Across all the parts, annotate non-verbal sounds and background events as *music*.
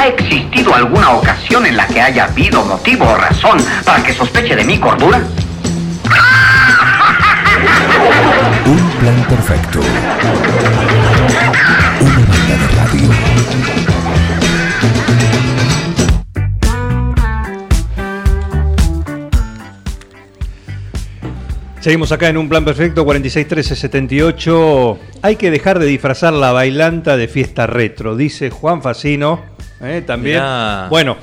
¿Ha existido alguna ocasión en la que haya habido motivo o razón para que sospeche de mi cordura? Un plan perfecto. Una banda de radio. Seguimos acá en un plan perfecto 461378. Hay que dejar de disfrazar la bailanta de fiesta retro, dice Juan Facino. ¿Eh? También. Mirá. Bueno.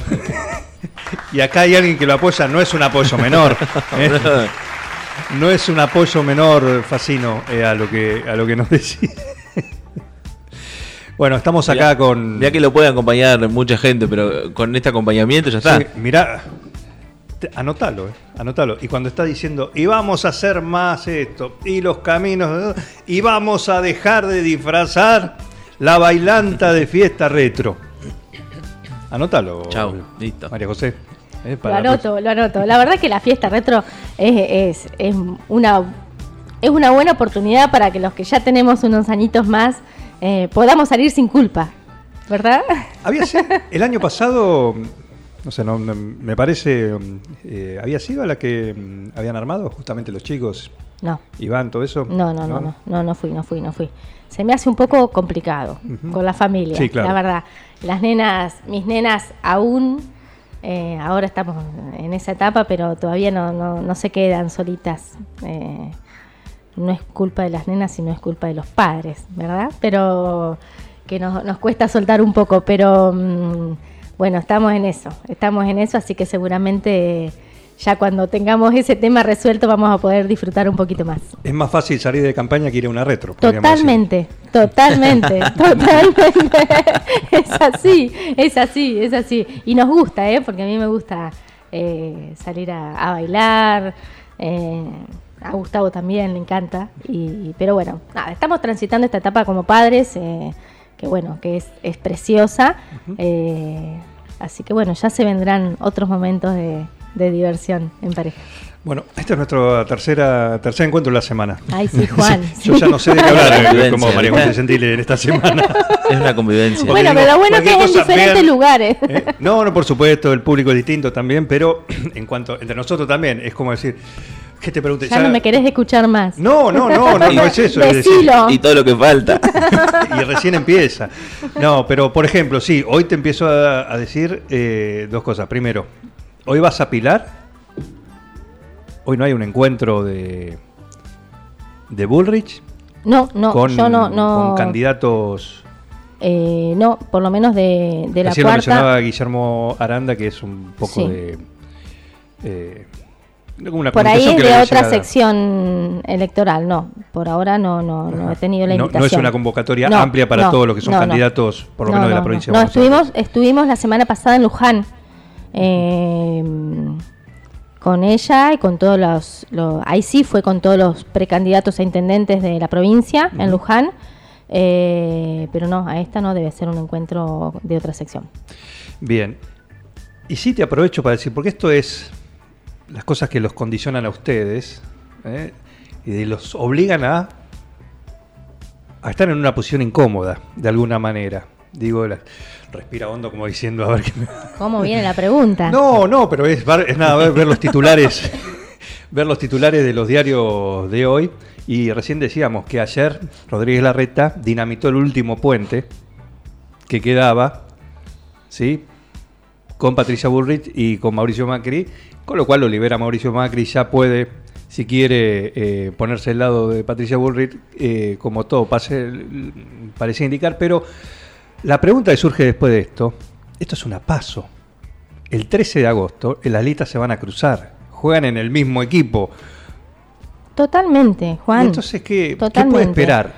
*laughs* y acá hay alguien que lo apoya, no es un apoyo menor. ¿eh? *laughs* No es un apoyo menor, Facino, eh, a, lo que, a lo que nos decía. *laughs* bueno, estamos acá Mirá- con. mirá que lo puede acompañar mucha gente, pero con este acompañamiento ya está. Sí, mirá, anotalo, eh, anotalo. Y cuando está diciendo, y vamos a hacer más esto, y los caminos, y vamos a dejar de disfrazar la bailanta de fiesta retro. Anótalo. Chau, listo. María José. eh, Lo para anoto, lo anoto. La verdad que la fiesta retro es, es, es una, es una buena oportunidad para que los que ya tenemos unos añitos más eh, podamos salir sin culpa, ¿verdad? Había sido- *laughs* el año pasado, no sé, no, me parece, eh, había sido la que mm, habían armado justamente los chicos, No, Iván, todo eso. no, no, no, no, no, no fui, no fui, no fui. Se me hace un poco complicado con la familia, Sí, claro. la verdad. Las nenas, mis nenas aún, eh, ahora estamos en esa etapa, pero todavía no, no, no se quedan solitas. Eh, no es culpa de las nenas, sino es culpa de los padres, ¿verdad? Pero que nos, nos cuesta soltar un poco, pero mm, bueno, estamos en eso, estamos en eso, así que seguramente ya cuando tengamos ese tema resuelto vamos a poder disfrutar un poquito más. Es más fácil salir de campaña que ir a una retro. Totalmente, totalmente, *laughs* totalmente. *laughs* Es así, es así, es así. Y nos gusta, ¿eh? Porque a mí me gusta eh, salir a, a bailar. eh, a Gustavo también le encanta. Y, pero bueno, nada, estamos transitando esta etapa como padres, eh, que bueno, que es, es preciosa. así que bueno, ya se vendrán otros momentos de, de diversión en pareja. Bueno, este es nuestro tercera, tercer encuentro de la semana. Ay, sí, *laughs* Juan. Yo ya no sé de qué hablar, eh, como María José. Gentile en esta semana. *laughs* Es una convivencia. Porque Bueno, digo, pero lo bueno que es en diferentes vean- lugares. ¿Eh? No, no, por supuesto, el público es distinto también, pero *clears throat* en cuanto, entre nosotros también, es como decir, ¿qué te pregunté? Ya no me querés escuchar más. No, no, no, no, no es eso. es decir. Y todo lo que falta. *laughs* y recién empieza. No, pero por ejemplo, sí, hoy te empiezo a, a decir eh, dos cosas. Primero, hoy vas a Pilar. Hoy no hay un encuentro de, de Bullrich No, no, con, yo no, no. con candidatos. eh, no, por lo menos de, de la Recién lo mencionaba cuarta. Guillermo Aranda, que es un poco Sí. de. eh, una Por ahí es de otra sección electoral, no. Por ahora no, no, no he tenido la invitación. no es una convocatoria No, amplia para no, todos los que son candidatos, por lo No, menos de la provincia No, de no Buenos estuvimos, Aires. estuvimos la semana pasada en Luján. Eh, con ella y con todos los, los- Ahí sí fue con todos los precandidatos a intendentes de la provincia, en Luján. eh, pero no, a esta no debe ser un encuentro de otra sección. Bien. Y sí te aprovecho para decir, porque esto es las cosas que los condicionan a ustedes ¿eh? y los obligan a, a estar en una posición incómoda, de alguna manera. Digo, la- respira hondo como diciendo, a ver qué me... ¿Cómo viene la pregunta? *laughs* No, no, pero es, nada, ver, ver los titulares, *laughs* ver los titulares de los diarios de hoy. Y recién decíamos que ayer Rodríguez Larreta dinamitó el último puente que quedaba, ¿sí? Con Patricia Bullrich y con Mauricio Macri, con lo cual lo libera Mauricio Macri, ya puede, si quiere, eh, ponerse al lado de Patricia Bullrich, eh, como todo pase, parecía indicar, pero la pregunta que surge después de esto, esto es una paso. El 13 de agosto, las listas se van a cruzar, juegan en el mismo equipo. Totalmente, Juan. entonces, ¿qué, ¿qué puede esperar?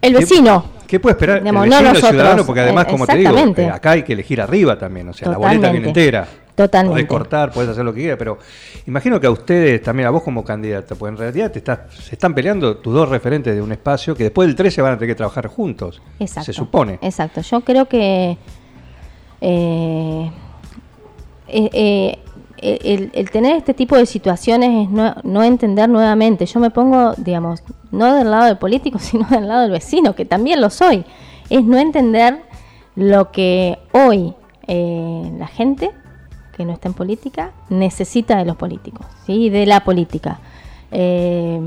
El ¿Qué- vecino. ¿Qué puede esperar Digamos, el no vecino, el nosotros. ciudadano? Porque además, Eh, como te digo, acá hay que elegir arriba también. O sea, la boleta viene entera. Totalmente. Podés cortar, podés hacer lo que quieras, pero imagino que a ustedes, también a vos como candidata, pues en realidad te estás, se están peleando tus dos referentes de un espacio que después del 13 van a tener que trabajar juntos. Exacto. Se supone. Exacto. Yo creo que eh, eh, eh, el, el tener este tipo de situaciones es no, no entender nuevamente. Yo me pongo, digamos, no del lado del político, *laughs* sino del lado del vecino, que también lo soy. Es no entender lo que hoy eh, la gente que no está en política necesita de los políticos, ¿sí? de la política. Eh,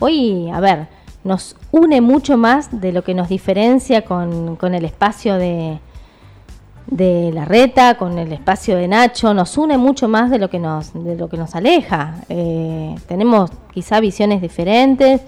hoy, a ver, nos une mucho más de lo que nos diferencia con, con el espacio de, de la reta, con el espacio de Nacho, nos une mucho más de lo que nos, de lo que nos aleja. Eh, tenemos quizá visiones diferentes,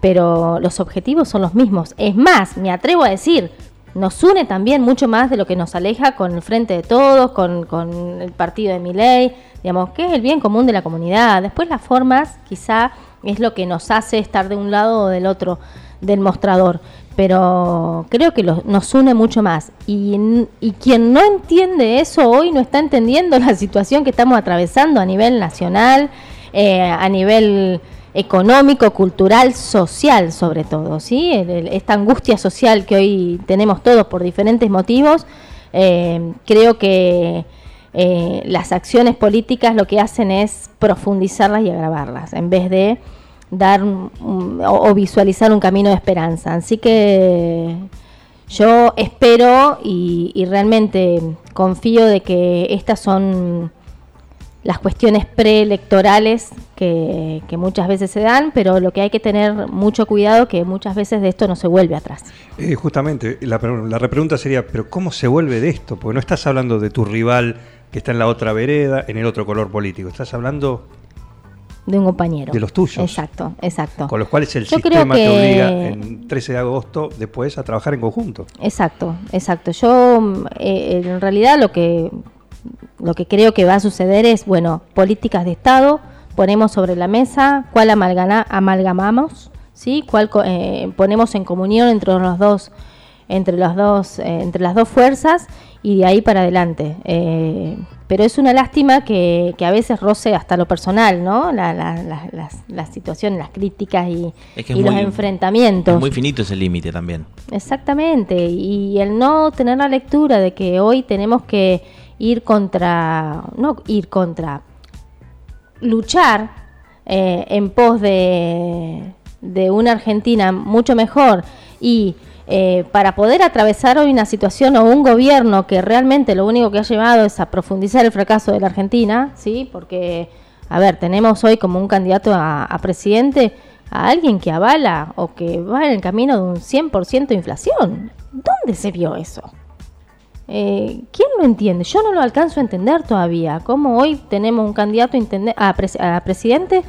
pero los objetivos son los mismos. Es más, me atrevo a decir, nos une también mucho más de lo que nos aleja con el Frente de Todos, con, con el partido de Miley, digamos, que es el bien común de la comunidad. Después las formas quizá es lo que nos hace estar de un lado o del otro del mostrador, pero creo que nos une mucho más. Y, y quien no entiende eso hoy no está entendiendo *laughs* la situación que estamos atravesando a nivel nacional, eh, a nivel económico, cultural, social sobre todo, ¿sí? Esta angustia social que hoy tenemos todos por diferentes motivos, eh, creo que eh, las acciones políticas lo que hacen es profundizarlas y agravarlas, en vez de dar o visualizar un camino de esperanza. Así que yo espero y, y realmente confío de que estas son las cuestiones preelectorales que, que muchas veces se dan, pero lo que hay que tener mucho cuidado que muchas veces de esto no se vuelve atrás. Eh, justamente, la, la repregunta sería, ¿pero cómo se vuelve de esto? Porque no estás hablando de tu rival que está en la otra vereda, en el otro color político. Estás hablando De un compañero. De los tuyos. Exacto, exacto. con los cuales el Yo sistema te obliga en 13 de agosto después a trabajar en conjunto. Exacto, exacto. Yo mm, eh, en realidad lo que lo que creo que va a suceder es, bueno, políticas de Estado, ponemos sobre la mesa cuál amalgana- amalgamamos, ¿sí? Cuál eh, ponemos en comunión entre los dos entre los dos eh, entre las dos fuerzas y de ahí para adelante. Eh, pero es una lástima que, que a veces roce hasta lo personal, ¿no? La, la, la- las, las situaciones, las críticas y, Es que y los muy- enfrentamientos. Es muy finito ese límite también. Exactamente, y el no tener la lectura de que hoy tenemos que ir contra, no ir contra, luchar eh, en pos de, de una Argentina mucho mejor y eh, para poder atravesar hoy una situación o un gobierno que realmente lo único que ha llevado es a profundizar el fracaso de la Argentina, ¿sí? Porque, a ver, tenemos hoy como un candidato a, a presidente a alguien que avala o que va en el camino de un 100% de inflación. ¿Dónde se vio eso? Eh, ¿Quién lo entiende? Yo no lo alcanzo a entender todavía. ¿Cómo hoy tenemos un candidato a, pres- a presidente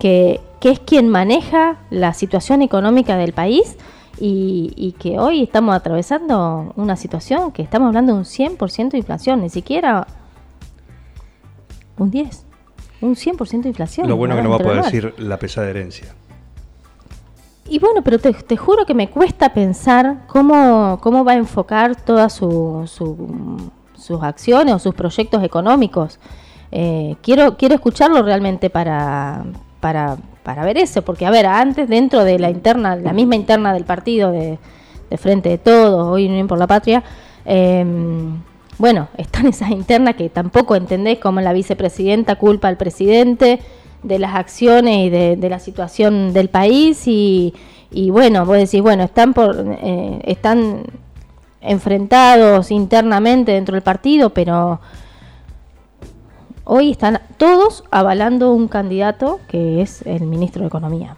que, que es quien maneja la situación económica del país y, y que hoy estamos atravesando una situación que estamos hablando de un 100% de inflación, ni siquiera un 10, un 100% de inflación. Lo bueno que no va a poder decir la pesada herencia. Y bueno, pero te, te juro que me cuesta pensar cómo, cómo va a enfocar todas su, su- sus acciones o sus proyectos económicos. Eh, quiero, quiero escucharlo realmente para, para, para ver eso, porque a ver, antes dentro de la interna, la misma interna del partido de, Frente de Todos, hoy Unión por la Patria, eh, bueno, están esas internas que tampoco entendés como la vicepresidenta culpa al presidente de las acciones y de, de la situación del país y, bueno, vos decís, bueno, están por eh, están enfrentados internamente dentro del partido, pero hoy están todos avalando un candidato que es el ministro de Economía.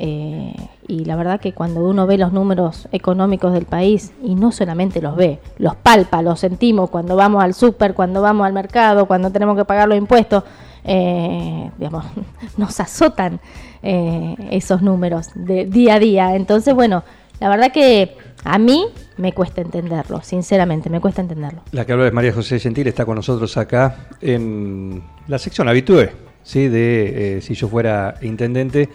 Eh, y la verdad que cuando uno ve los números económicos del país, y no solamente los ve, los palpa, los sentimos cuando vamos al súper, cuando vamos al mercado, cuando tenemos que pagar los impuestos, eh, digamos, *laughs* nos azotan eh, esos números de día a día. Entonces, bueno, la verdad que a mí me cuesta entenderlo, sinceramente, me cuesta entenderlo. La que habla es María José Gentil, está con nosotros acá en la sección habitué, ¿sí? de eh, si yo fuera intendente,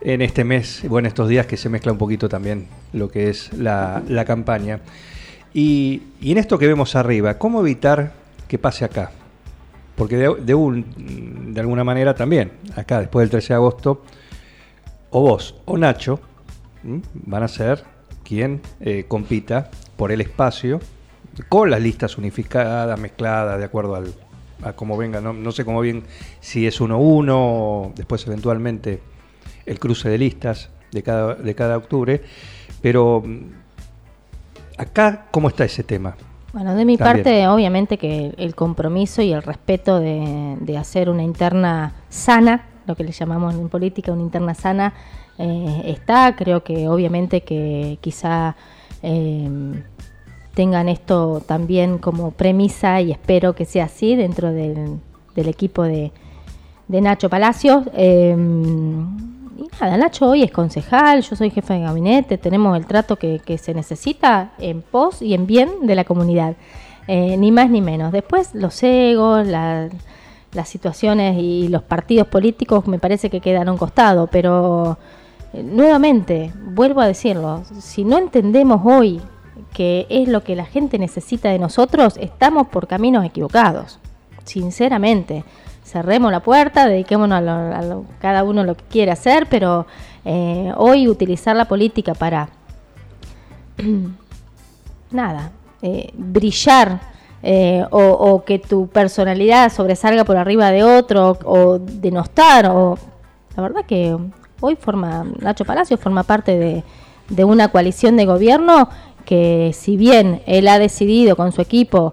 en este mes, bueno, estos días que se mezcla un poquito también lo que es la, la campaña. Y, y en esto que vemos arriba, ¿cómo evitar que pase acá? Porque de, un- de alguna manera también, acá después del 13 de agosto, o vos o Nacho van a ser quien eh, compita por el espacio con las listas unificadas, mezcladas, de acuerdo al, a cómo venga. No, no sé cómo bien si es 1-1, o después eventualmente el cruce de listas de cada, de cada octubre, pero acá, ¿cómo está ese tema? Bueno, de mi También. parte, obviamente que el compromiso y el respeto de, de hacer una interna sana, lo que le llamamos en política una interna sana, eh, está. Creo que obviamente que quizá eh, tengan esto también como premisa y espero que sea así dentro del, del equipo de, de Nacho Palacios. Eh, y nada, Nacho hoy es concejal, yo soy jefe de gabinete, tenemos el trato que, se necesita en pos y en bien de la comunidad, Eh, ni más ni menos. Después los egos, la- las situaciones y los partidos políticos me parece que quedan a un costado, pero eh, nuevamente, vuelvo a decirlo, si no entendemos hoy que es lo que la gente necesita de nosotros, estamos por caminos equivocados, sinceramente. Cerremos la puerta, dediquémonos a, lo- a lo- cada uno lo que quiere hacer, pero eh, hoy utilizar la política para *clears throat* nada, eh, brillar eh, o, que tu personalidad sobresalga por arriba de otro o denostar o la verdad que hoy forma Nacho Palacio forma parte de una coalición de gobierno que si bien él ha decidido con su equipo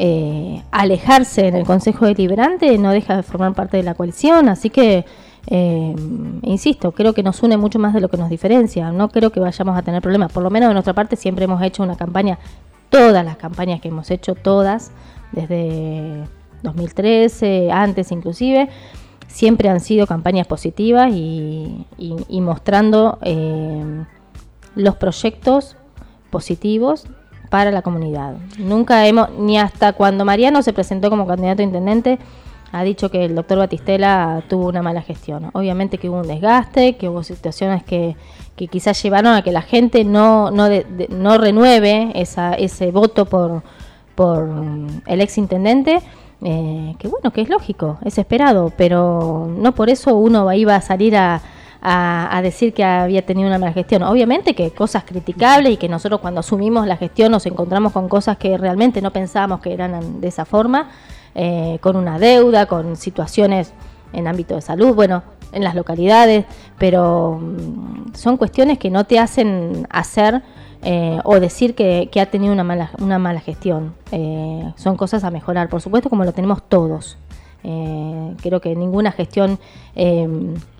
eh, alejarse en el Consejo Deliberante, no deja de formar parte de la coalición, así que, eh, insisto, creo que nos une mucho más de lo que nos diferencia, no creo que vayamos a tener problemas, por lo menos de nuestra parte siempre hemos hecho una campaña, todas las campañas que hemos hecho, todas, desde 2013, antes inclusive, siempre han sido campañas positivas y, mostrando eh, los proyectos positivos para la comunidad. Nunca hemos, ni hasta cuando Mariano se presentó como candidato a intendente, ha dicho que el doctor Batistela tuvo una mala gestión. Obviamente que hubo un desgaste, que hubo situaciones que, que quizás llevaron a que la gente no, no, de- no renueve esa, ese voto por, por mm, el ex intendente. eh, que bueno, que es lógico, es esperado, pero no por eso uno iba a salir a, a, decir que había tenido una mala gestión. Obviamente que cosas criticables y que nosotros cuando asumimos la gestión nos encontramos con cosas que realmente no pensábamos que eran de esa forma, eh, con una deuda, con situaciones en ámbito de salud, bueno, en las localidades, pero mm, son cuestiones que no te hacen hacer eh, o decir que, que ha tenido una mala, una mala gestión. Eh, son cosas a mejorar, por supuesto, como lo tenemos todos. Eh, creo que ninguna gestión eh,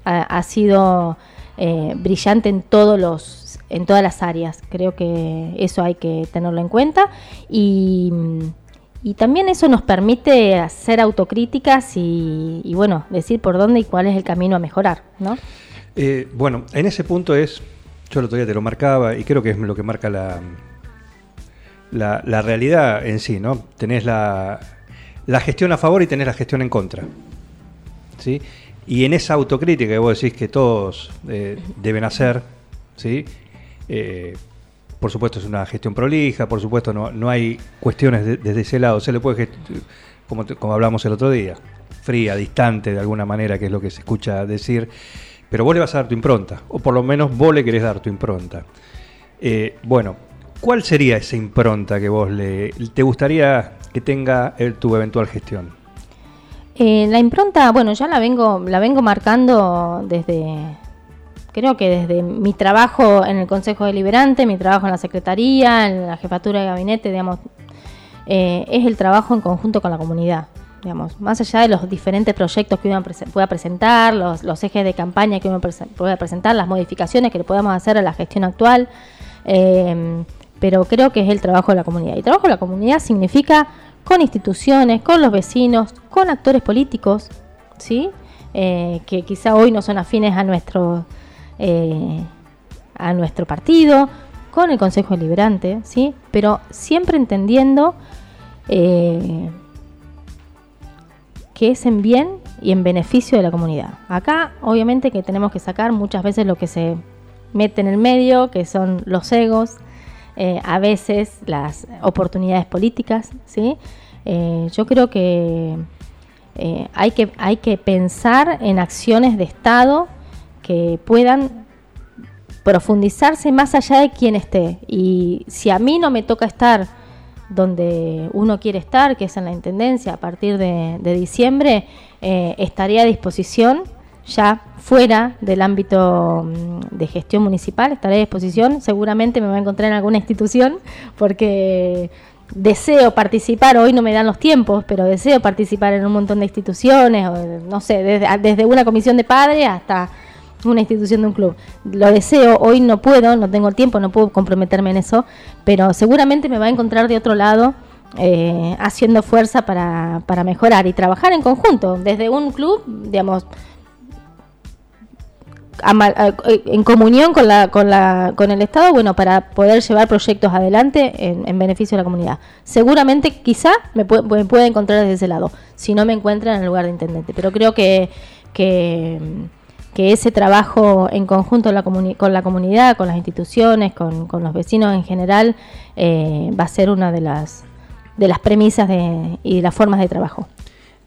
ha, sido eh, brillante en todos los en todas las áreas. Creo que eso hay que tenerlo en cuenta y, y también eso nos permite hacer autocríticas y, bueno decir por dónde y cuál es el camino a mejorar, ¿no? Bueno, en ese punto es, yo el otro día te lo marcaba y creo que es lo que marca la, la, la realidad en sí, ¿no? Tenés la, la gestión a favor y tenés la gestión en contra. ¿Sí? Y en esa autocrítica que vos decís que todos eh, deben hacer, ¿sí? Eh, por supuesto es una gestión prolija, por supuesto no, no hay cuestiones de- desde ese lado, se le puede, como, como hablamos el otro día, fría, distante de alguna manera, que es lo que se escucha decir, pero vos le vas a dar tu impronta, o por lo menos vos le querés dar tu impronta. Eh, bueno, ¿cuál sería esa impronta que vos le te gustaría tenga el- tu eventual gestión? Eh, la impronta, bueno, ya la vengo, la vengo marcando desde, creo que desde mi trabajo en el Consejo Deliberante, mi trabajo en la Secretaría, en la Jefatura de Gabinete, digamos, eh, es el trabajo en conjunto con la comunidad. Digamos, más allá de los diferentes proyectos que uno pueda presentar, los, ejes de campaña que uno pueda presentar, las modificaciones que le podamos hacer a la gestión actual, eh, pero creo que es el trabajo de la comunidad. Y trabajo de la comunidad significa con instituciones, con los vecinos, con actores políticos, ¿sí? Eh, que quizá hoy no son afines a nuestro, eh, a nuestro partido, con el Consejo Deliberante, ¿sí? Pero siempre entendiendo eh, que es en bien y en beneficio de la comunidad. Acá, obviamente, que tenemos que sacar muchas veces lo que se mete en el medio, que son los egos, eh, a veces las oportunidades políticas, ¿sí? Eh, yo creo que, eh, hay que hay que pensar en acciones de Estado que puedan profundizarse más allá de quien esté. Y si a mí no me toca estar donde uno quiere estar, que es en la Intendencia, a partir de, de diciembre, eh, estaré a disposición. Ya fuera del ámbito mm, de gestión municipal, estaré a disposición, seguramente me va a encontrar en alguna institución porque deseo participar, hoy no me dan los tiempos, pero deseo participar en un montón de instituciones, no sé, desde, una comisión de padres hasta una institución de un club. Lo deseo, hoy no puedo, no tengo tiempo, no puedo comprometerme en eso, pero seguramente me va a encontrar de otro lado eh, haciendo fuerza para, para mejorar y trabajar en conjunto, desde un club, digamos, en comunión con, la, con, la, con el Estado, bueno, para poder llevar proyectos adelante en, beneficio de la comunidad. Seguramente, quizá me puede, puede, encontrar desde ese lado, si no me encuentra en el lugar de intendente. Pero creo que, que, ese trabajo en conjunto con la comunidad, con las instituciones, con, con los vecinos en general, eh, va a ser una de las, de las premisas de, y las formas de trabajo.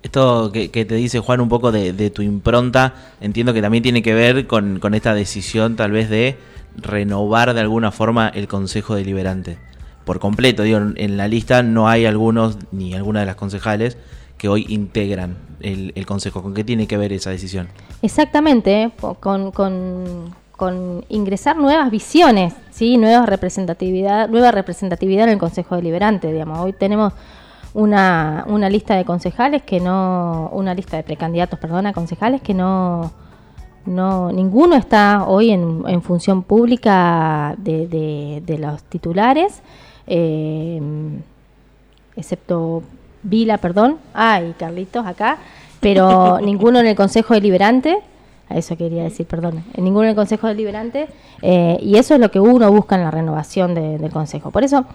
Esto que, te dice Juan un poco de, tu impronta, entiendo que también tiene que ver con, esta decisión tal vez de renovar de alguna forma el Consejo Deliberante. Por completo, digo, en la lista no hay algunos ni alguna de las concejales que hoy integran el, Consejo. ¿Con qué tiene que ver esa decisión? Exactamente, con, con, con ingresar nuevas visiones, ¿sí? nueva representatividad, nueva representatividad en el Consejo Deliberante. Digamos. Hoy tenemos una, una lista de concejales que no, una lista de precandidatos, perdona, concejales que no, no ninguno está hoy en, en función pública de, de, los titulares, eh, excepto Vila, perdón, ay, Carlitos acá, pero *laughs* ninguno en el Consejo Deliberante, a eso quería decir, perdón, ninguno en el Consejo Deliberante, eh, y eso es lo que uno busca en la renovación del Consejo. Por eso,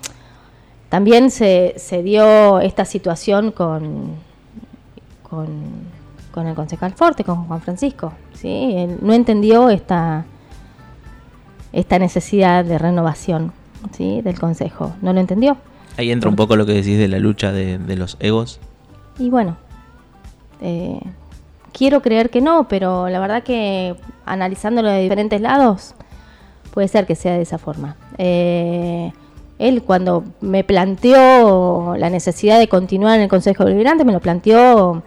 también se, se dio esta situación con, con, el concejal Forte, con Juan Francisco. ¿sí? Él no entendió esta, esta necesidad de renovación ¿sí? del consejo. No lo entendió. Ahí entra un poco lo que decís de la lucha de, los egos. Y bueno, eh, quiero creer que no, pero la verdad que analizándolo de diferentes lados, puede ser que sea de esa forma. Eh, él cuando me planteó la necesidad de continuar en el Consejo Deliberante, me lo planteó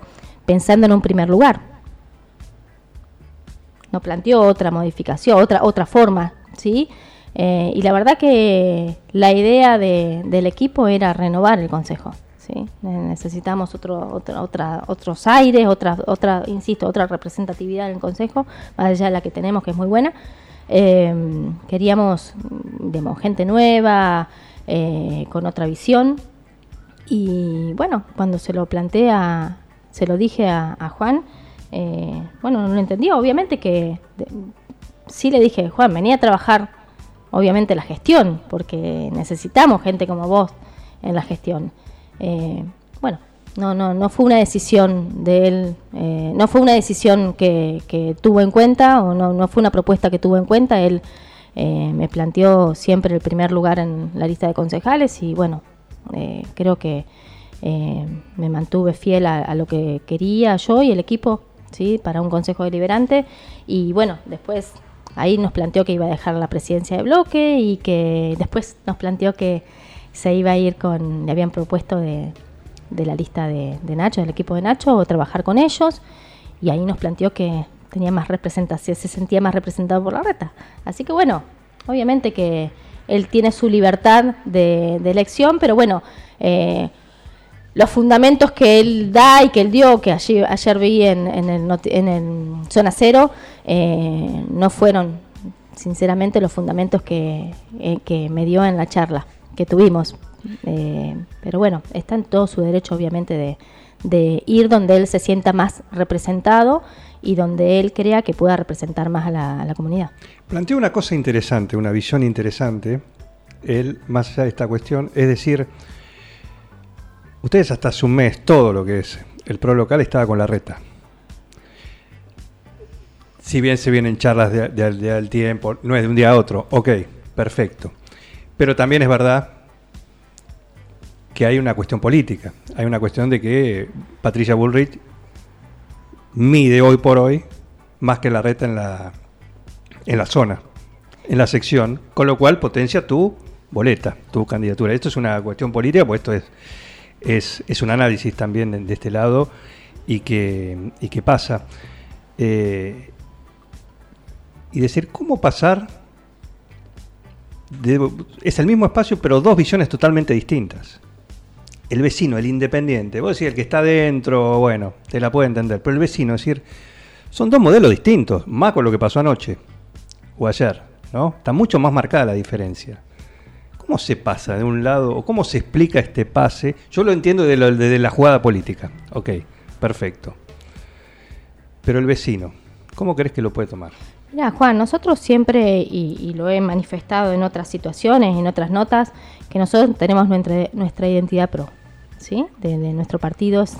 pensando en un primer lugar. No planteó otra modificación, otra, otra forma, ¿sí? Eh, y la verdad que la idea del equipo era renovar el Consejo. ¿sí? Necesitamos otro, otra, otros aires, otra, otra, insisto, otra representatividad en el Consejo, más allá de la que tenemos, que es muy buena. Eh, queríamos digamos, gente nueva, eh, con otra visión. Y bueno, cuando se lo plantea, se lo dije a, Juan, eh, bueno, no lo entendió. Obviamente que sí le dije, Juan, venía a trabajar, obviamente, la gestión, porque necesitamos gente como vos en la gestión. bueno, no, no, no fue una decisión de él, eh, no fue una decisión que, tuvo en cuenta o no, no fue una propuesta que tuvo en cuenta. Él eh, me planteó siempre el primer lugar en la lista de concejales y bueno, eh, creo que me mantuve fiel a, lo que quería yo y el equipo ¿sí? para un consejo deliberante y bueno, después ahí nos planteó que iba a dejar la presidencia de bloque y que después nos planteó que se iba a ir con, le habían propuesto de de la lista de, Nacho, del equipo de Nacho, o trabajar con ellos. Y ahí nos planteó que tenía más representación, se sentía más representado por la reta. Así que bueno, obviamente que él tiene su libertad de, elección, pero bueno, eh, los fundamentos que él da y que él dio, que ayer, ayer vi en, en, el, en el Zona Cero, eh, no fueron sinceramente los fundamentos que, eh, que me dio en la charla que tuvimos. Eh, pero bueno, está en todo su derecho, obviamente, de, ir donde él se sienta más representado y donde él crea que pueda representar más a la, comunidad. Plantea una cosa interesante, una visión interesante, él, más allá de esta cuestión, es decir, ustedes hasta hace un mes, todo lo que es el pro local estaba con la reta. Si bien se vienen charlas de, de, tiempo, no es de un día a otro, ok, perfecto. Pero también es verdad que hay una cuestión política. Hay una cuestión de que Patricia Bullrich mide hoy por hoy más que la reta en la, en la zona, en la sección, con lo cual potencia tu boleta, tu candidatura. Esto es una cuestión política, pues esto es, es, un análisis también de, este lado y que, y que pasa. eh, y decir, ¿cómo pasar? es el mismo espacio, pero dos visiones totalmente distintas. El vecino, el independiente, vos decís, el que está dentro, bueno, te la puedo entender, pero el vecino, es decir, son dos modelos distintos, más con lo que pasó anoche o ayer, ¿no? Está mucho más marcada la diferencia. ¿Cómo se pasa de un lado o cómo se explica este pase? Yo lo entiendo de desde la jugada política. Ok, perfecto. Pero el vecino, ¿cómo crees que lo puede tomar? Mira, Juan, nosotros siempre, y, lo he manifestado en otras situaciones, en otras notas, que nosotros tenemos nuestra identidad pro, ¿sí? De, nuestro partido es,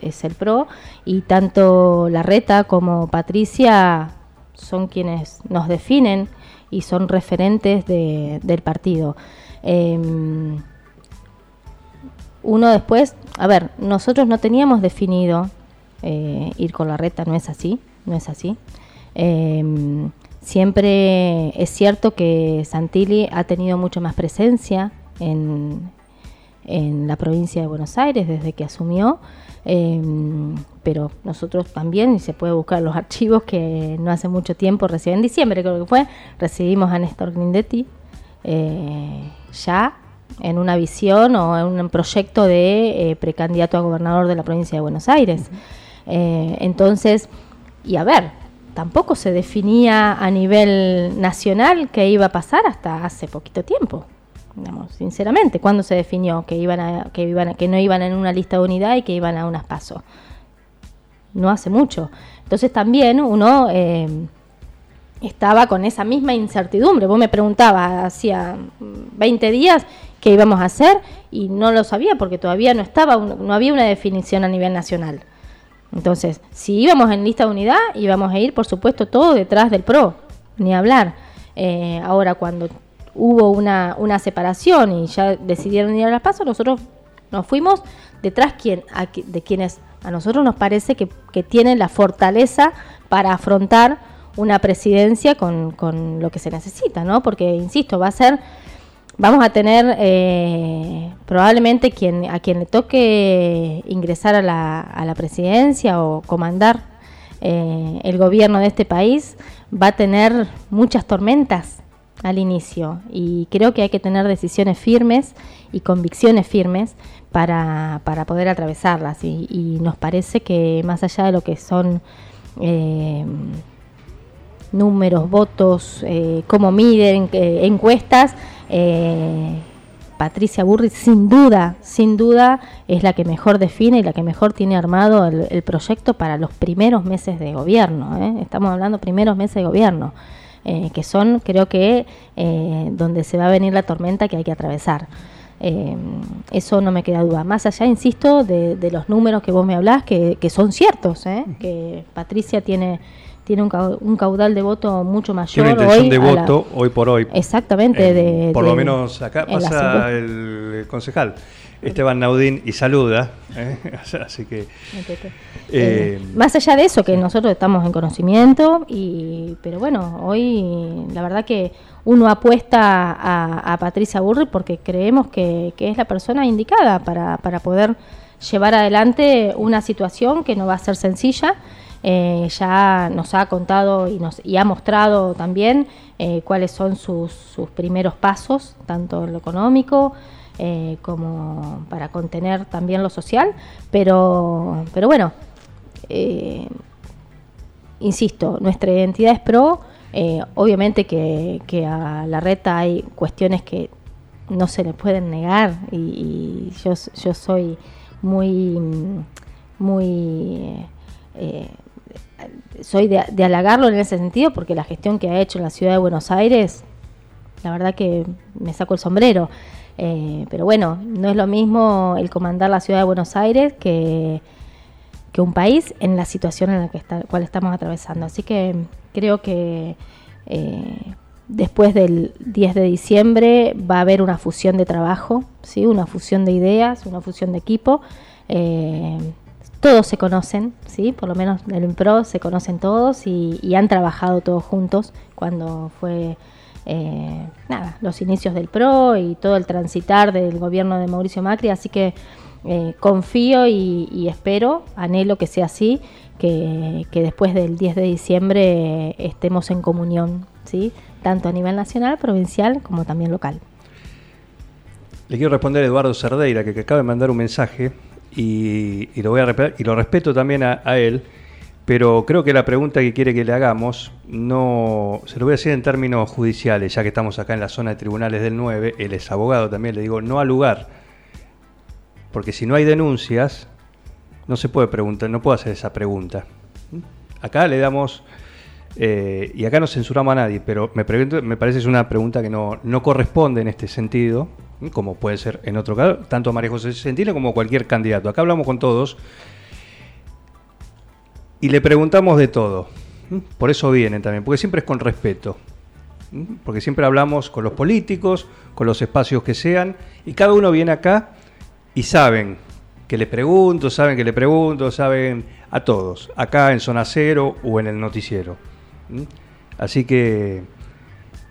es, el pro, y tanto Larreta como Patricia son quienes nos definen y son referentes de- del partido. Em, uno después, a ver, nosotros no teníamos definido eh, ir con la reta, no es así, no es así. Eh, siempre es cierto que Santilli ha tenido mucho más presencia en, en la provincia de Buenos Aires desde que asumió, eh, pero nosotros también, y se puede buscar los *laughs* archivos que no hace mucho tiempo, recién en diciembre creo que fue, recibimos a Néstor Grindetti eh, ya en una visión o en un proyecto de eh, precandidato a gobernador de la provincia de Buenos Aires. Eh, entonces, y a ver, tampoco se definía a nivel nacional qué iba a pasar hasta hace poquito tiempo. Digamos, sinceramente, ¿cuándo se definió que iban a, que iban a- que no iban en una lista de unidad y que iban a unas pasos? No hace mucho. Entonces también uno eh, estaba con esa misma incertidumbre. Vos me preguntabas hacía mm, 20 días qué íbamos a hacer y no lo sabía porque todavía no estaba, no había una definición a nivel nacional. Entonces, si íbamos en lista de unidad, íbamos a ir, por supuesto, todo detrás del PRO, ni hablar. Eh, ahora, cuando hubo una, una separación y ya decidieron ir a las pasos, nosotros nos fuimos detrás quien, a de quienes a nosotros nos parece que, que tienen la fortaleza para afrontar una presidencia con, con lo que se necesita, ¿no? Porque, insisto, va a ser vamos a tener eh, probablemente quien a quien le toque ingresar a la, a la presidencia o comandar eh, el gobierno de este país va a tener muchas tormentas al inicio y creo que hay que tener decisiones firmes y convicciones firmes para, para poder atravesarlas y, nos parece que más allá de lo que son eh, números, votos, eh, cómo miden, eh, encuestas, eh, Patricia Burri sin duda, sin duda es la que mejor define y la que mejor tiene armado el, el proyecto para los primeros meses de gobierno. ¿eh? Estamos hablando primeros meses de gobierno, eh, que son creo que eh, donde se va a venir la tormenta que hay que atravesar. Eh, eso no me queda duda. Más allá, insisto, de, de los números que vos me hablás, que, que son ciertos, ¿eh? que Patricia tiene, tiene un, un caudal de voto mucho mayor Tiene una intención hoy de la- voto hoy por hoy. Exactamente, Eh, de, por de- lo menos acá pasa el concejal Esteban Naudín y saluda. ¿eh? *laughs* Así que. Eh, Eh, más allá de eso, que nosotros estamos en conocimiento, y pero bueno, hoy la verdad que uno apuesta a, a Patricia Burri porque creemos que, que es la persona indicada para, para poder llevar adelante una situación que no va a ser sencilla. Eh, ya nos ha contado y, nos, y ha mostrado también eh, cuáles son sus, sus primeros pasos, tanto en lo económico, eh, como para contener también lo social, pero, pero bueno, eh, insisto, nuestra identidad es pro, eh, obviamente que, a la reta hay cuestiones que no se le pueden negar y, y yo, yo soy muy, muy... eh, soy de, de halagarlo en ese sentido porque la gestión que ha hecho en la ciudad de Buenos Aires, la verdad que me saco el sombrero. Eh, pero bueno, no es lo mismo el comandar la ciudad de Buenos Aires que, que un país en la situación en la que está, cual estamos atravesando. Así que creo que eh, después del 10 de diciembre va a haber una fusión de trabajo, ¿sí? una fusión de ideas, una fusión de equipo. Eh, todos se conocen, ¿sí? por lo menos del PRO se conocen todos y han trabajado todos juntos cuando fue eh, nada, los inicios del PRO y todo el transitar del gobierno de Mauricio Macri, así que eh, confío y, espero, anhelo que sea así, que, después del 10 de diciembre estemos en comunión, ¿sí? tanto a nivel nacional, provincial como también local. Le quiero responder a Eduardo Cerdeira, que, acaba de mandar un mensaje y, lo, voy a y lo respeto también a él, pero creo que la pregunta que quiere que le hagamos no se lo voy a decir en términos judiciales, ya que estamos acá en la zona de tribunales del 9, él es abogado también, le digo, no al lugar, porque si no hay denuncias, no se puede preguntar, no puedo hacer esa pregunta. Acá le damos, eh, y acá no censuramos a nadie, pero me, pregunto- me parece que es una pregunta que no, no corresponde en este sentido, como puede ser en otro caso, tanto María José Centino como cualquier candidato. Acá hablamos con todos y le preguntamos de todo. Por eso vienen también, porque siempre es con respeto. Porque siempre hablamos con los políticos, con los espacios que sean, y cada uno viene acá y saben que le pregunto, saben que le pregunto, saben a todos, acá en Zona Cero o en el noticiero. Así que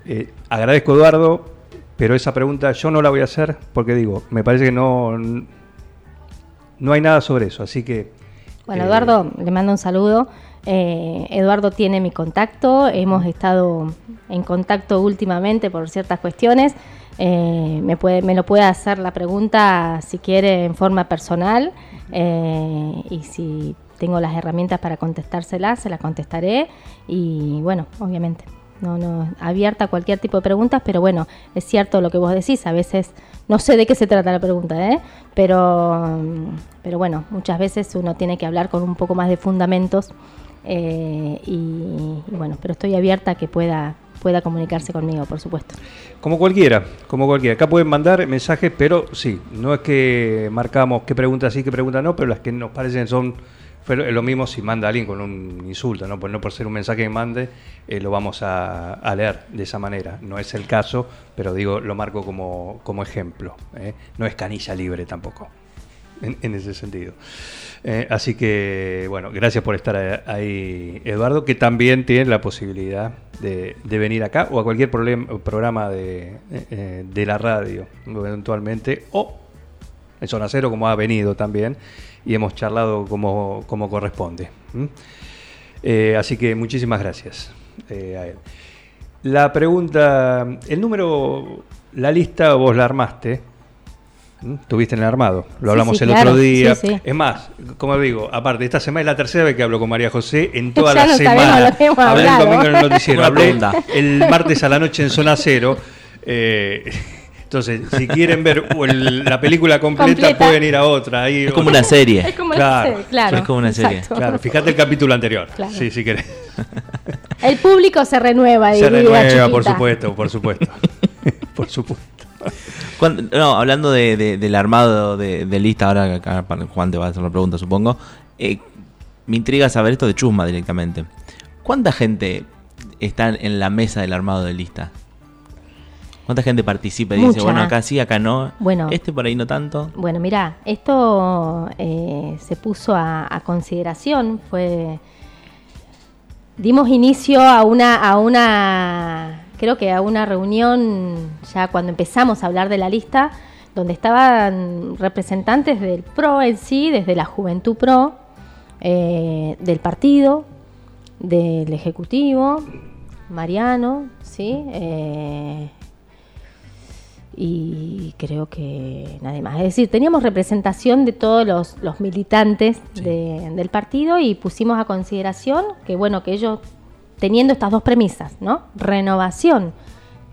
eh, agradezco Eduardo, pero esa pregunta yo no la voy a hacer porque digo, me parece que no, no hay nada sobre eso, así que... Bueno, eh, Eduardo, le mando un saludo. Eh, Eduardo tiene mi contacto, hemos estado en contacto últimamente por ciertas cuestiones. Eh, me, puede, me lo puede hacer la pregunta si quiere en forma personal eh, y si tengo las herramientas para contestársela, se las contestaré y bueno, obviamente. No, no, abierta a cualquier tipo de preguntas, pero bueno, es cierto lo que vos decís, a veces no sé de qué se trata la pregunta, ¿eh? pero, pero bueno, muchas veces uno tiene que hablar con un poco más de fundamentos eh, y, y bueno, pero estoy abierta a que pueda, pueda comunicarse conmigo, por supuesto. Como cualquiera, como cualquiera. Acá pueden mandar mensajes, pero sí, no es que marcamos qué preguntas sí, qué preguntas no, pero las que nos parecen son fue lo mismo si manda alguien con un insulto, ¿no? Pues no por ser un mensaje que mande, eh, lo vamos a, leer de esa manera. No es el caso, pero digo, lo marco como, como ejemplo. ¿eh? No es canilla libre tampoco, en, ese sentido. Eh, así que, bueno, gracias por estar ahí, Eduardo, que también tiene la posibilidad de, de venir acá o a cualquier problem- programa de, de la radio, eventualmente, o en Zona Cero, como ha venido también, y hemos charlado como, como corresponde. Eh, así que muchísimas gracias eh, a él. La pregunta, el número, la lista vos la armaste. Tuviste en el armado, lo Sí, hablamos sí, el claro, otro día. sí, sí. Es más, como digo, aparte, esta semana es la tercera vez que hablo con María José en *laughs* toda Ya la no semana. Hablé el domingo en el noticiero, hablé el martes a la noche en Zona Cero. eh, entonces, si quieren ver el- la película completa, Completa. pueden ir a otra. Ahí, Es como una serie. Es como Claro, una serie, claro. es como una serie. Claro, fíjate el capítulo anterior. Claro. Sí, si querés. El público se renueva, Se renueva, por supuesto, por supuesto. *laughs* por supuesto. Cuando- no, hablando de, de- del armado de, de lista, ahora que acá Juan te va a hacer una pregunta, supongo. eh, me intriga saber esto de Chusma directamente. ¿Cuánta gente está en la mesa del armado de lista? ¿Cuánta gente participa y dice, bueno, acá sí, acá no? Bueno. Este por ahí no tanto. Bueno, mira, esto eh, se puso a, a consideración, fue dimos inicio a una, a una, creo que a una reunión ya cuando empezamos a hablar de la lista, donde estaban representantes del PRO en sí, desde la Juventud PRO, eh, del partido, del Ejecutivo, Mariano, ¿sí? Eh, y creo que nadie más. Es decir, teníamos representación de todos los, los militantes de- del partido y pusimos a consideración que, bueno, que ellos, teniendo estas dos premisas, ¿no? Renovación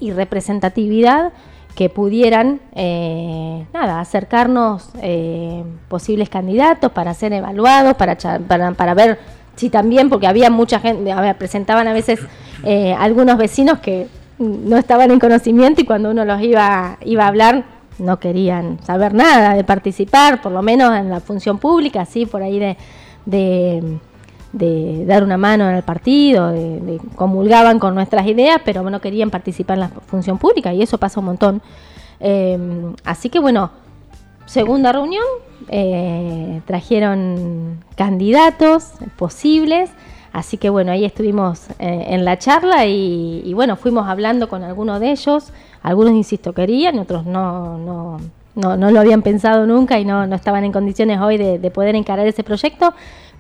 y representatividad, que pudieran, eh, nada, acercarnos eh, posibles candidatos para ser evaluados, para, para, para ver si también, porque había mucha gente, a ver, presentaban a veces eh, algunos vecinos que no estaban en conocimiento y cuando uno los iba, iba a hablar no querían saber nada de participar, por lo menos en la función pública, así por ahí de, de, dar una mano en el partido, de, de- comulgaban con nuestras ideas, pero no querían participar en la función pública y eso pasa un montón. Eh, así que bueno, segunda reunión, eh, trajeron candidatos posibles, así que bueno, ahí estuvimos eh, en la charla y, y bueno, fuimos hablando con algunos de ellos, algunos, insisto, querían, otros no, no, no, no lo habían pensado nunca y no, no estaban en condiciones hoy de, de poder encarar ese proyecto.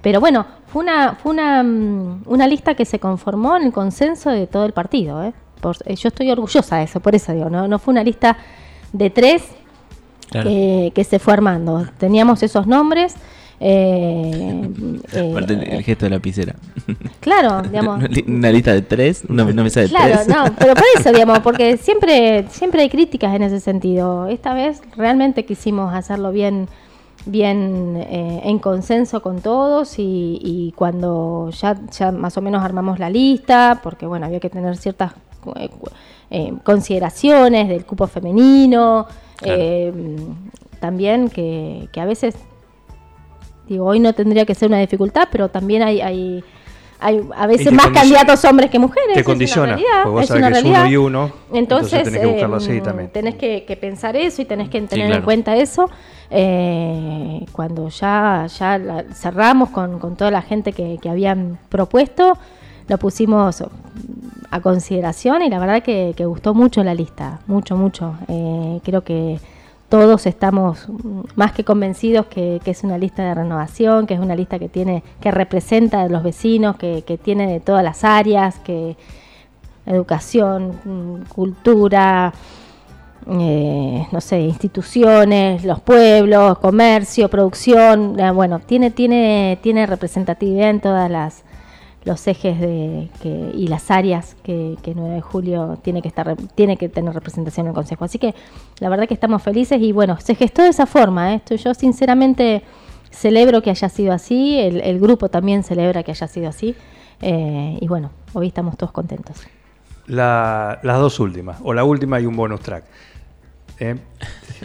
Pero bueno, fue una, fue una, mm, una lista que se conformó en el consenso de todo el partido. ¿eh? Por- eh, yo estoy orgullosa de eso, por eso digo, no, no fue una lista de tres Claro. eh, que se fue armando. Teníamos esos nombres. Eh, eh, el gesto de la lapicera. claro, *laughs* digamos. Una lista de tres, una, una mesa de Claro, tres. no, pero por eso, *laughs* digamos, porque siempre, siempre hay críticas en ese sentido. Esta vez realmente quisimos hacerlo bien, bien eh, en consenso con todos y, y cuando ya, ya más o menos armamos la lista, porque bueno, había que tener ciertas eh, eh, consideraciones del cupo femenino, Claro. eh, también que, que a veces Digo, hoy no tendría que ser una dificultad, pero también hay, hay, hay a veces más candidatos hombres que mujeres. te es una condiciona, realidad, porque vos es sabés una que es uno y uno, entonces Entonces, tenés que buscarlo así también. tenés que, que pensar eso y tenés que tener claro. en cuenta eso. Eh, cuando ya, ya la- cerramos con, con toda la gente que, que habían propuesto, lo pusimos a consideración y la verdad que, que gustó mucho la lista, mucho, mucho. Eh, creo que todos estamos más que convencidos que, es una lista de renovación, que es una lista que tiene, que representa a los vecinos, que, que tiene de todas las áreas, que educación, mm, cultura, eh, no sé, instituciones, los pueblos, comercio, producción, eh, bueno, tiene, tiene, tiene representatividad en todas las los ejes de que, y las áreas que, que 9 de julio tiene que estar tiene que tener representación en el consejo así que la verdad que estamos felices y bueno se gestó de esa forma ¿eh? esto yo sinceramente celebro que haya sido así el, el grupo también celebra que haya sido así eh, y bueno hoy estamos todos contentos La- las dos últimas, o la última y un bonus track. Eh,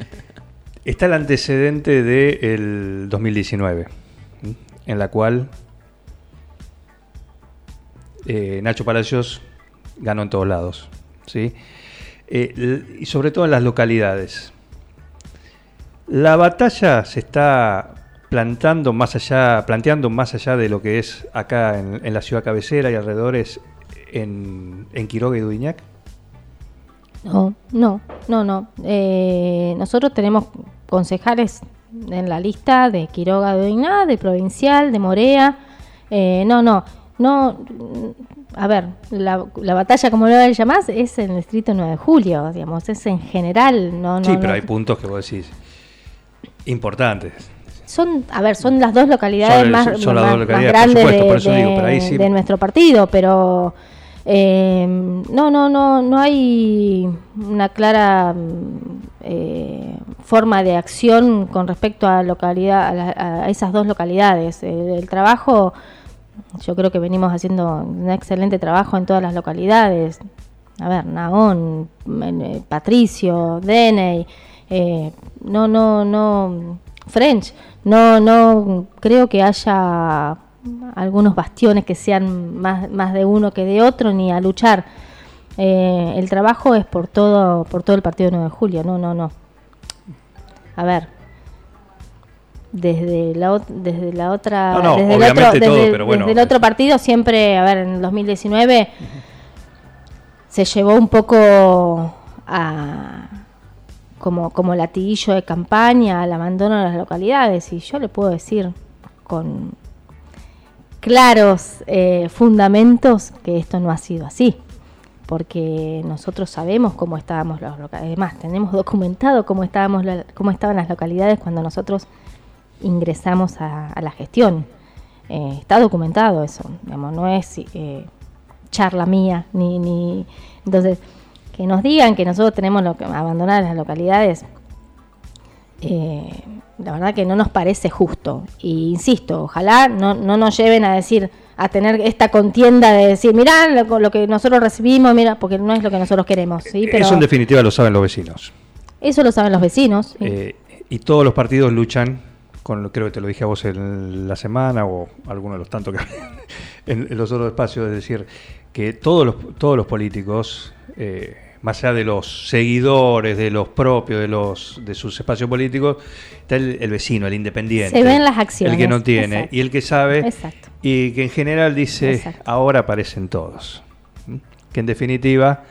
*laughs* está el antecedente del 2019, ¿m? en la cual eh, Nacho Palacios ganó en todos lados. ¿sí? Eh, y sobre todo en las localidades. La batalla se está plantando más allá, planteando más allá de lo que es acá en, la ciudad cabecera y alrededores en, en Quiroga y Dudiñac. No, no, no, no. Eh, nosotros tenemos concejales en la lista de Quiroga de Oigná, de Provincial, de Morea. Eh, no, no, no. A ver, la, la batalla, como lo llamás, es en el distrito 9 de julio, digamos, es en general. No, no, sí, pero no. hay puntos que vos decís importantes. Son, a ver, son las dos localidades el- más, son las más- dos localidades, más por grandes supuesto, de, digo, de- sí- de nuestro partido, pero eh, no, no, no, no hay una clara mm, eh, forma de acción con respecto a localidad, a, la- a esas dos localidades. El, el trabajo, yo creo que venimos haciendo un excelente trabajo en todas las localidades. A ver, Naón, eh, Patricio, Deney, eh, no, no, no, French, no, no creo que haya algunos bastiones que sean más, más de uno que de otro, ni a luchar. Eh, el trabajo es por todo, por todo el partido 9 de julio, no, no, no. A ver, desde la, desde la otra, No, no, desde, el otro, todo, pero bueno. desde el otro partido siempre, a ver, en el 2019 se llevó un poco a como, como latiguillo de campaña al abandono de las localidades y yo le puedo decir con claros eh, fundamentos que esto no ha sido así porque nosotros sabemos cómo estábamos los localidades, además tenemos documentado cómo estábamos la- cómo estaban las localidades cuando nosotros ingresamos a, a la gestión. Eh, está documentado eso, digamos, no es eh, charla mía, ni, ni entonces que nos digan que nosotros tenemos lo que abandonar las localidades, eh, la verdad que no nos parece justo. Y insisto, ojalá no, no nos lleven a decir, a tener esta contienda de decir, mirá lo, lo que nosotros recibimos, mira, porque no es lo que nosotros queremos. ¿sí? Pero Eso en definitiva lo saben los vecinos. eso lo saben los vecinos. ¿sí? Eh, y todos los partidos luchan, con creo que te lo dije a vos en la semana o alguno de los tantos que *laughs* en, en los otros espacios, es decir, que todos los, todos los políticos, eh, más allá de los seguidores, de los propios, de los de sus espacios políticos, está el, el vecino, el independiente. Se ven las acciones, El que no tiene exacto. y el que sabe Exacto. y que en general dice, Exacto. ahora aparecen todos. Que en definitiva,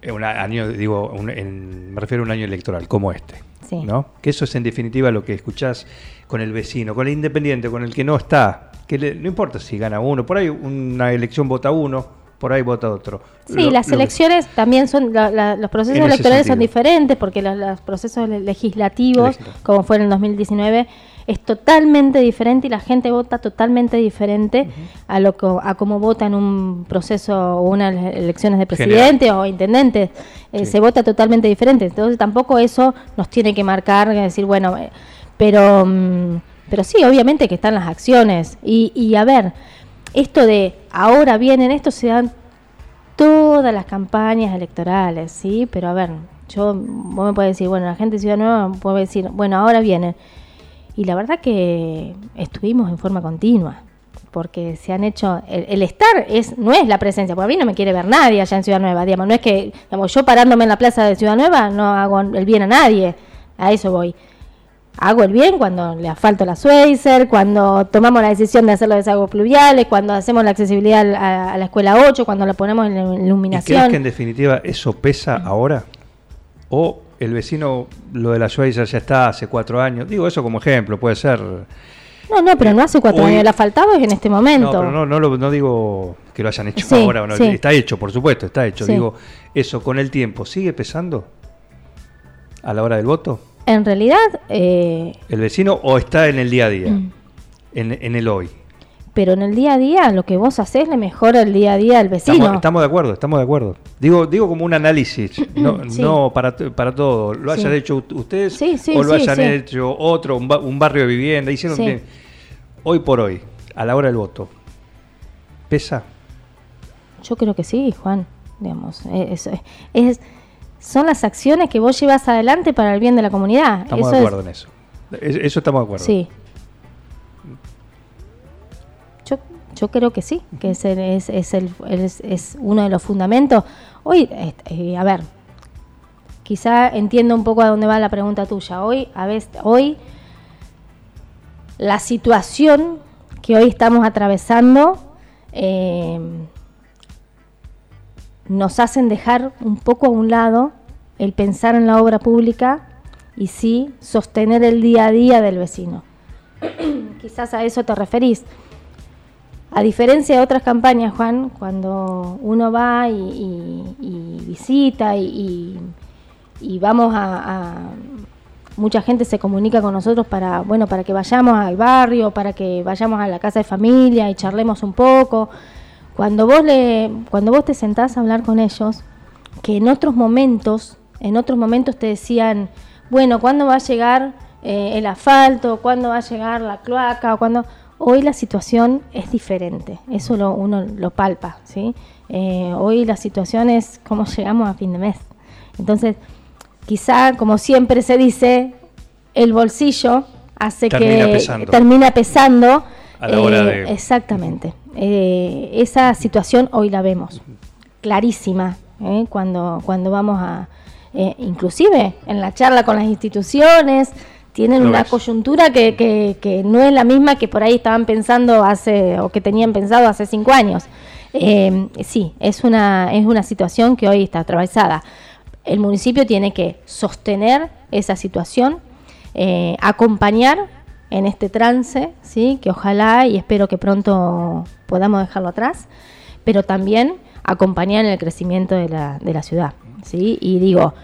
eh, un año, digo, un- en- me refiero a un año electoral como este. Sí. ¿no? Que eso es en definitiva lo que escuchás con el vecino, con el independiente, con el que no está, que le- no importa si gana uno, por ahí una elección vota uno, por ahí vota otro. Sí, Lo- las lo que- elecciones también son, la- la- los procesos electorales son diferentes porque los, los procesos le- legislativos, Legislativo. como fue en el 2019, es totalmente diferente y la gente vota totalmente diferente a lo que, a cómo vota en un proceso o unas elecciones de General. presidente o intendentes. Eh, Sí. Se vota totalmente diferente. Entonces tampoco eso nos tiene que marcar, que decir, bueno, eh, pero, mm, pero sí, obviamente que están las acciones. Y, y a ver, esto de ahora vienen, esto se dan todas las campañas electorales, ¿sí? Pero a ver, yo, vos me puedes decir, bueno, la gente de Ciudad Nueva puede decir, bueno, ahora vienen. Y la verdad que estuvimos en forma continua, porque se han hecho, el, el estar es no es la presencia, porque a mí no me quiere ver nadie allá en Ciudad Nueva, digamos, no es que, digamos, yo parándome en la plaza de Ciudad Nueva no hago el bien a nadie, a eso voy. Hago el bien cuando le asfalto la Schweizer, cuando tomamos la decisión de hacer los desagües pluviales, cuando hacemos la accesibilidad a, a la escuela 8, cuando la ponemos en la ¿Y crees iluminación. que en definitiva eso pesa ahora? ¿O el vecino, lo de la Schweizer ya está hace cuatro años? Digo eso como ejemplo, puede ser... No, no, pero no hace cuatro Hoy- años, la faltaba es en este momento. No, pero no, no, lo- no digo que lo hayan hecho Sí, ahora. o no, sí. Está hecho, por supuesto, está hecho. Sí. Digo, eso con el tiempo, ¿sigue pesando a la hora del voto? En realidad, eh, ¿El vecino o está en el día a día? Mm. En, en el hoy. Pero en el día a día lo que vos haces le mejora el día a día al vecino. Estamos, estamos de acuerdo, estamos de acuerdo. Digo, digo como un análisis, *laughs* no, Sí. no para, para todo. Lo Sí. hayan hecho ustedes Sí, o lo hayan hecho otro, un, ba- un barrio de vivienda. Hicieron bien. Hoy por hoy, a la hora del voto, ¿pesa? Yo creo que sí, Juan. Digamos, es, es- son las acciones que vos llevas adelante para el bien de la comunidad. Estamos Eso de es- acuerdo en eso. Es- Eso estamos de acuerdo. Sí. Yo, creo que sí, que es, es, es, uno de los fundamentos. Hoy, eh, a ver, quizá entiendo un poco a dónde va la pregunta tuya. Hoy, a veces, hoy la situación que hoy estamos atravesando eh, nos hacen dejar un poco a un lado el pensar en la obra pública y sí sostener el día a día del vecino. *coughs* Quizás a eso te referís. A diferencia de otras campañas, Juan, cuando uno va y, y- visita y, vamos a, a- mucha gente se comunica con nosotros para bueno para que vayamos al barrio, para que vayamos a la casa de familia y charlemos un poco. Cuando vos le, cuando vos te sentás a hablar con ellos, que en otros momentos, en otros momentos te decían, bueno, ¿cuándo va a llegar eh, el asfalto? ¿Cuándo va a llegar la cloaca? ¿Cuándo? Hoy la situación es diferente, eso lo, uno lo palpa, ¿sí? Eh, hoy la situación es cómo llegamos a fin de mes. Entonces, quizá, como siempre se dice, el bolsillo hace Termina que pesando. termina pesando. A la hora eh, de- Exactamente. Eh, esa situación hoy la vemos clarísima ¿eh? cuando, cuando vamos a, inclusive en la charla con las instituciones, tienen una ves. coyuntura que, que- que no es la misma que por ahí estaban pensando hace, o que tenían pensado hace cinco años. Eh, sí, es una, es una situación que hoy está atravesada. El municipio tiene que sostener esa situación, eh, acompañar en este trance, ¿sí? que ojalá y espero que pronto podamos dejarlo atrás, pero también acompañar en el crecimiento de la, de la ciudad. ¿sí? Y digo,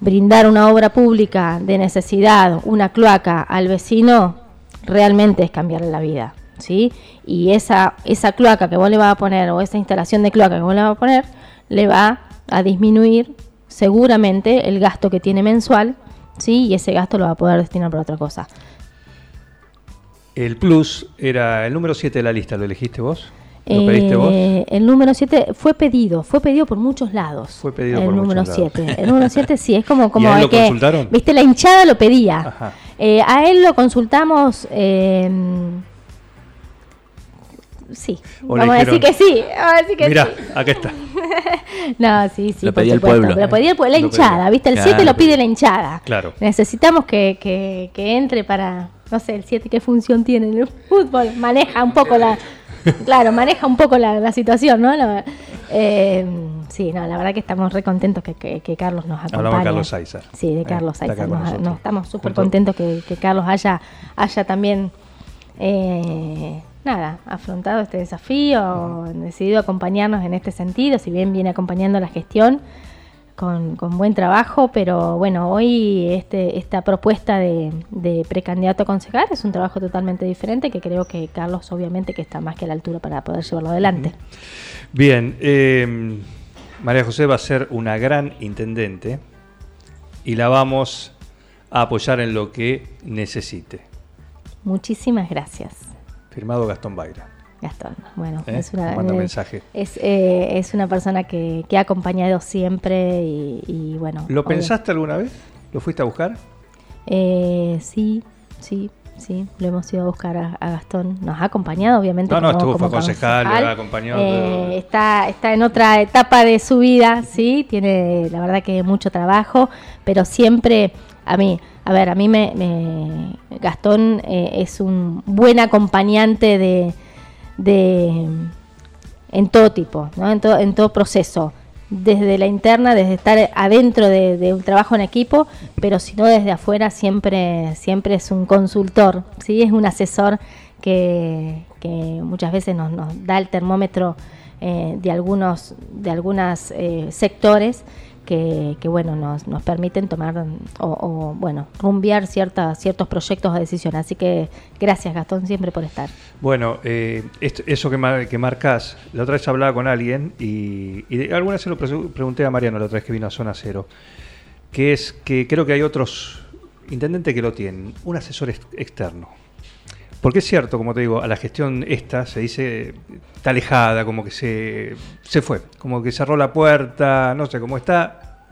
brindar una obra pública de necesidad, una cloaca al vecino, realmente es cambiarle la vida. ¿sí? Y esa, esa cloaca que vos le vas a poner, o esa instalación de cloaca que vos le vas a poner, le va a disminuir seguramente el gasto que tiene mensual, ¿sí? y ese gasto lo va a poder destinar para otra cosa. El plus era el número 7 de la lista, ¿lo elegiste vos? ¿Lo pediste vos? Eh, el número 7 fue pedido, fue pedido por muchos lados. Fue pedido el por número muchos lados. 7. El número 7 sí, es como, *laughs* como ¿Y a él el lo que, consultaron? viste, la hinchada lo pedía. Ajá. Eh, a él lo consultamos, eh, sí, O vamos a decir que sí, vamos a decir que Mirá, sí. acá está. *laughs* No, sí, sí. Lo por pedía el supuesto. pueblo. Lo pedía el pueblo, la Lo hinchada, pedía. ¿viste? El Claro. 7 lo pide la hinchada. Claro. Necesitamos que, que, que entre para, no sé, el 7 qué función tiene en el fútbol. Maneja un poco la... claro, maneja un poco la, la situación, ¿no? La- eh, sí, no, la verdad que estamos re contentos que, que- que Carlos nos acompañe. Hablamos de Carlos Sáizar. Sí, de Eh, Carlos Sáizar. con Nos, estamos súper contentos que, que Carlos haya, haya también, eh, nada, afrontado este desafío, decidido acompañarnos en este sentido, si bien viene acompañando la gestión con, con buen trabajo, pero bueno, hoy este, esta propuesta de, de precandidato a concejal es un trabajo totalmente diferente que creo que Carlos obviamente que está más que a la altura para poder llevarlo adelante. Bien, eh, María José va a ser una gran intendente y la vamos a apoyar en lo que necesite. Muchísimas gracias. Firmado Gastón Baira. Gastón, bueno, ¿Eh? es una Manda eh, mensaje. Es, eh, es una persona que, que ha acompañado siempre y, y bueno. ¿Lo obvio- pensaste alguna vez? ¿Lo fuiste a buscar? Sí, sí, sí, lo hemos ido a buscar a, a Gastón. Nos ha acompañado, obviamente. No, no, estuvo, fue concejal, concejal. lo ha acompañado, pero- está, está en otra etapa de su vida, sí, tiene la verdad que mucho trabajo, pero siempre a mí, a ver, a mí me, me- Gastón eh, es un buen acompañante de, de en todo tipo, ¿no? en, todo, en todo proceso, desde la interna, desde estar adentro de, un trabajo en equipo, pero si no desde afuera siempre, siempre es un consultor, ¿sí? es un asesor que, que muchas veces nos, da el termómetro eh, de algunos de algunos sectores que, que, bueno nos, nos permiten tomar o, o, bueno rumbear ciertas ciertos proyectos o decisiones así que gracias Gastón siempre por estar Bueno, eh, eso que, mar- que marcas, la otra vez hablaba con alguien y, y alguna vez se lo pre- pregunté a Mariano la otra vez que vino a Zona Cero, que es que creo que hay otros intendentes que lo tienen, un asesor ex- externo. Porque es cierto, como te digo, a la gestión esta se dice, está alejada, como que se, se fue, como que cerró la puerta, no sé cómo está,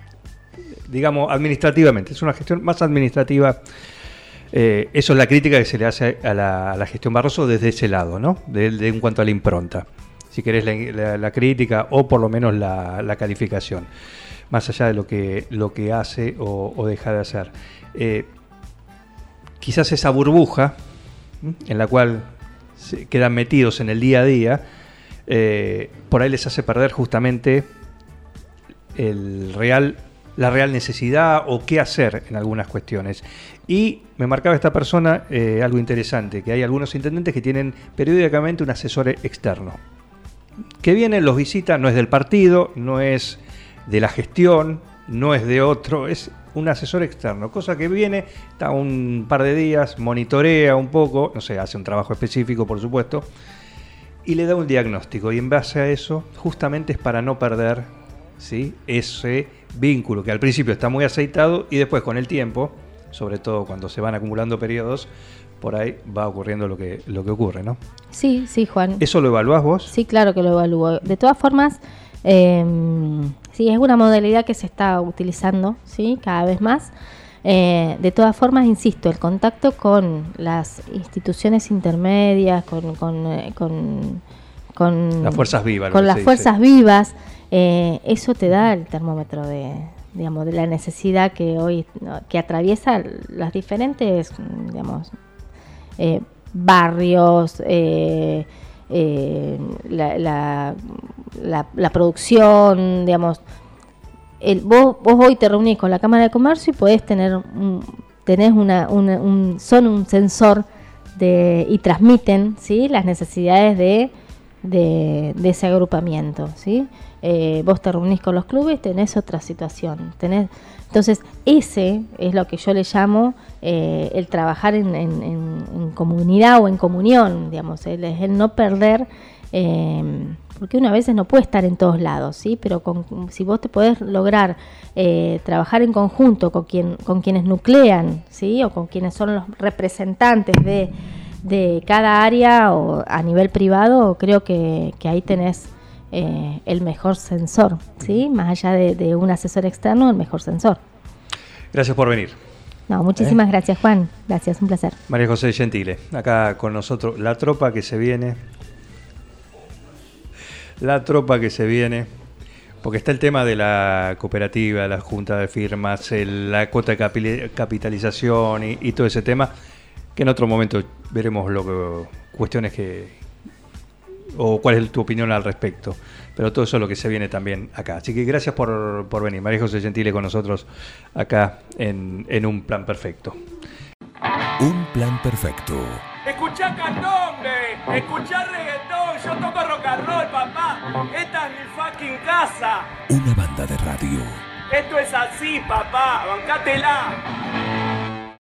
digamos, administrativamente. Es una gestión más administrativa. Eh, eso es la crítica que se le hace a la, gestión Barroso desde ese lado, ¿no? De, en cuanto a la impronta. Si querés la, crítica o por lo menos la, calificación, más allá de lo que, lo que hace o, deja de hacer. Eh, quizás esa burbuja. En la cual se quedan metidos en el día a día, eh, por ahí les hace perder justamente el real, la real necesidad o qué hacer en algunas cuestiones. Y me marcaba esta persona eh, algo interesante, que hay algunos intendentes que tienen periódicamente un asesor externo. Que viene, los visita, no es del partido, no es de la gestión, no es de otro, es un asesor externo, cosa que viene, está un par de días, monitorea un poco, no sé, hace un trabajo específico, por supuesto, y le da un diagnóstico. Y en base a eso, justamente es para no perder ¿sí? ese vínculo que al principio está muy aceitado y después con el tiempo, sobre todo cuando se van acumulando periodos, por ahí va ocurriendo lo que, lo que ocurre, ¿no? sí sí Juan ¿Eso lo evaluás vos? Sí, claro que lo evalúo. De todas formas, eh, sí, es una modalidad que se está utilizando, ¿sí? Cada vez más. Eh, de todas formas, insisto, el contacto con las instituciones intermedias, con, con, eh, con, con- Las fuerzas vivas, con las dice. fuerzas vivas, eh, eso te da el termómetro de, digamos, de la necesidad que hoy que atraviesa las diferentes, digamos, eh, barrios, eh, la, la- la- la producción, digamos. El, vos, vos hoy te reunís con la Cámara de Comercio y podés tener un, tenés una, una- un, son un sensor de, y transmiten ¿sí? las necesidades de, de, ese agrupamiento. ¿sí? Eh, vos te reunís con los clubes, tenés otra situación. Tenés, entonces, ese es lo que yo le llamo eh, el trabajar en, en- comunidad o en comunión, digamos, el, el no perder, eh, porque uno a veces no puede estar en todos lados, ¿sí? Pero con- si vos te podés lograr eh, trabajar en conjunto con, quien, con quienes nuclean, ¿sí? O con quienes son los representantes de, de cada área o a nivel privado, creo que, que ahí tenés eh, el mejor sensor, ¿sí? Más allá de, de un asesor externo, el mejor sensor. Gracias por venir. No, muchísimas gracias, Juan. Gracias, un placer. María José Gentile, acá con nosotros, la tropa que se viene. La tropa que se viene. Porque está el tema de la cooperativa, la junta de firmas, el- la cuota de capi- capitalización y, y todo ese tema, que en otro momento veremos lo que- cuestiones que, o cuál es tu opinión al respecto. Pero todo eso es lo que se viene también acá. Así que gracias por, por venir. María José Gentile con nosotros acá en, en Un Plan Perfecto. Un plan perfecto. Escuchá candombe, escuchá reggaetón, yo toco rock and roll, papá. Esta es mi fucking casa. Una banda de radio. Esto es así, papá, bancátela.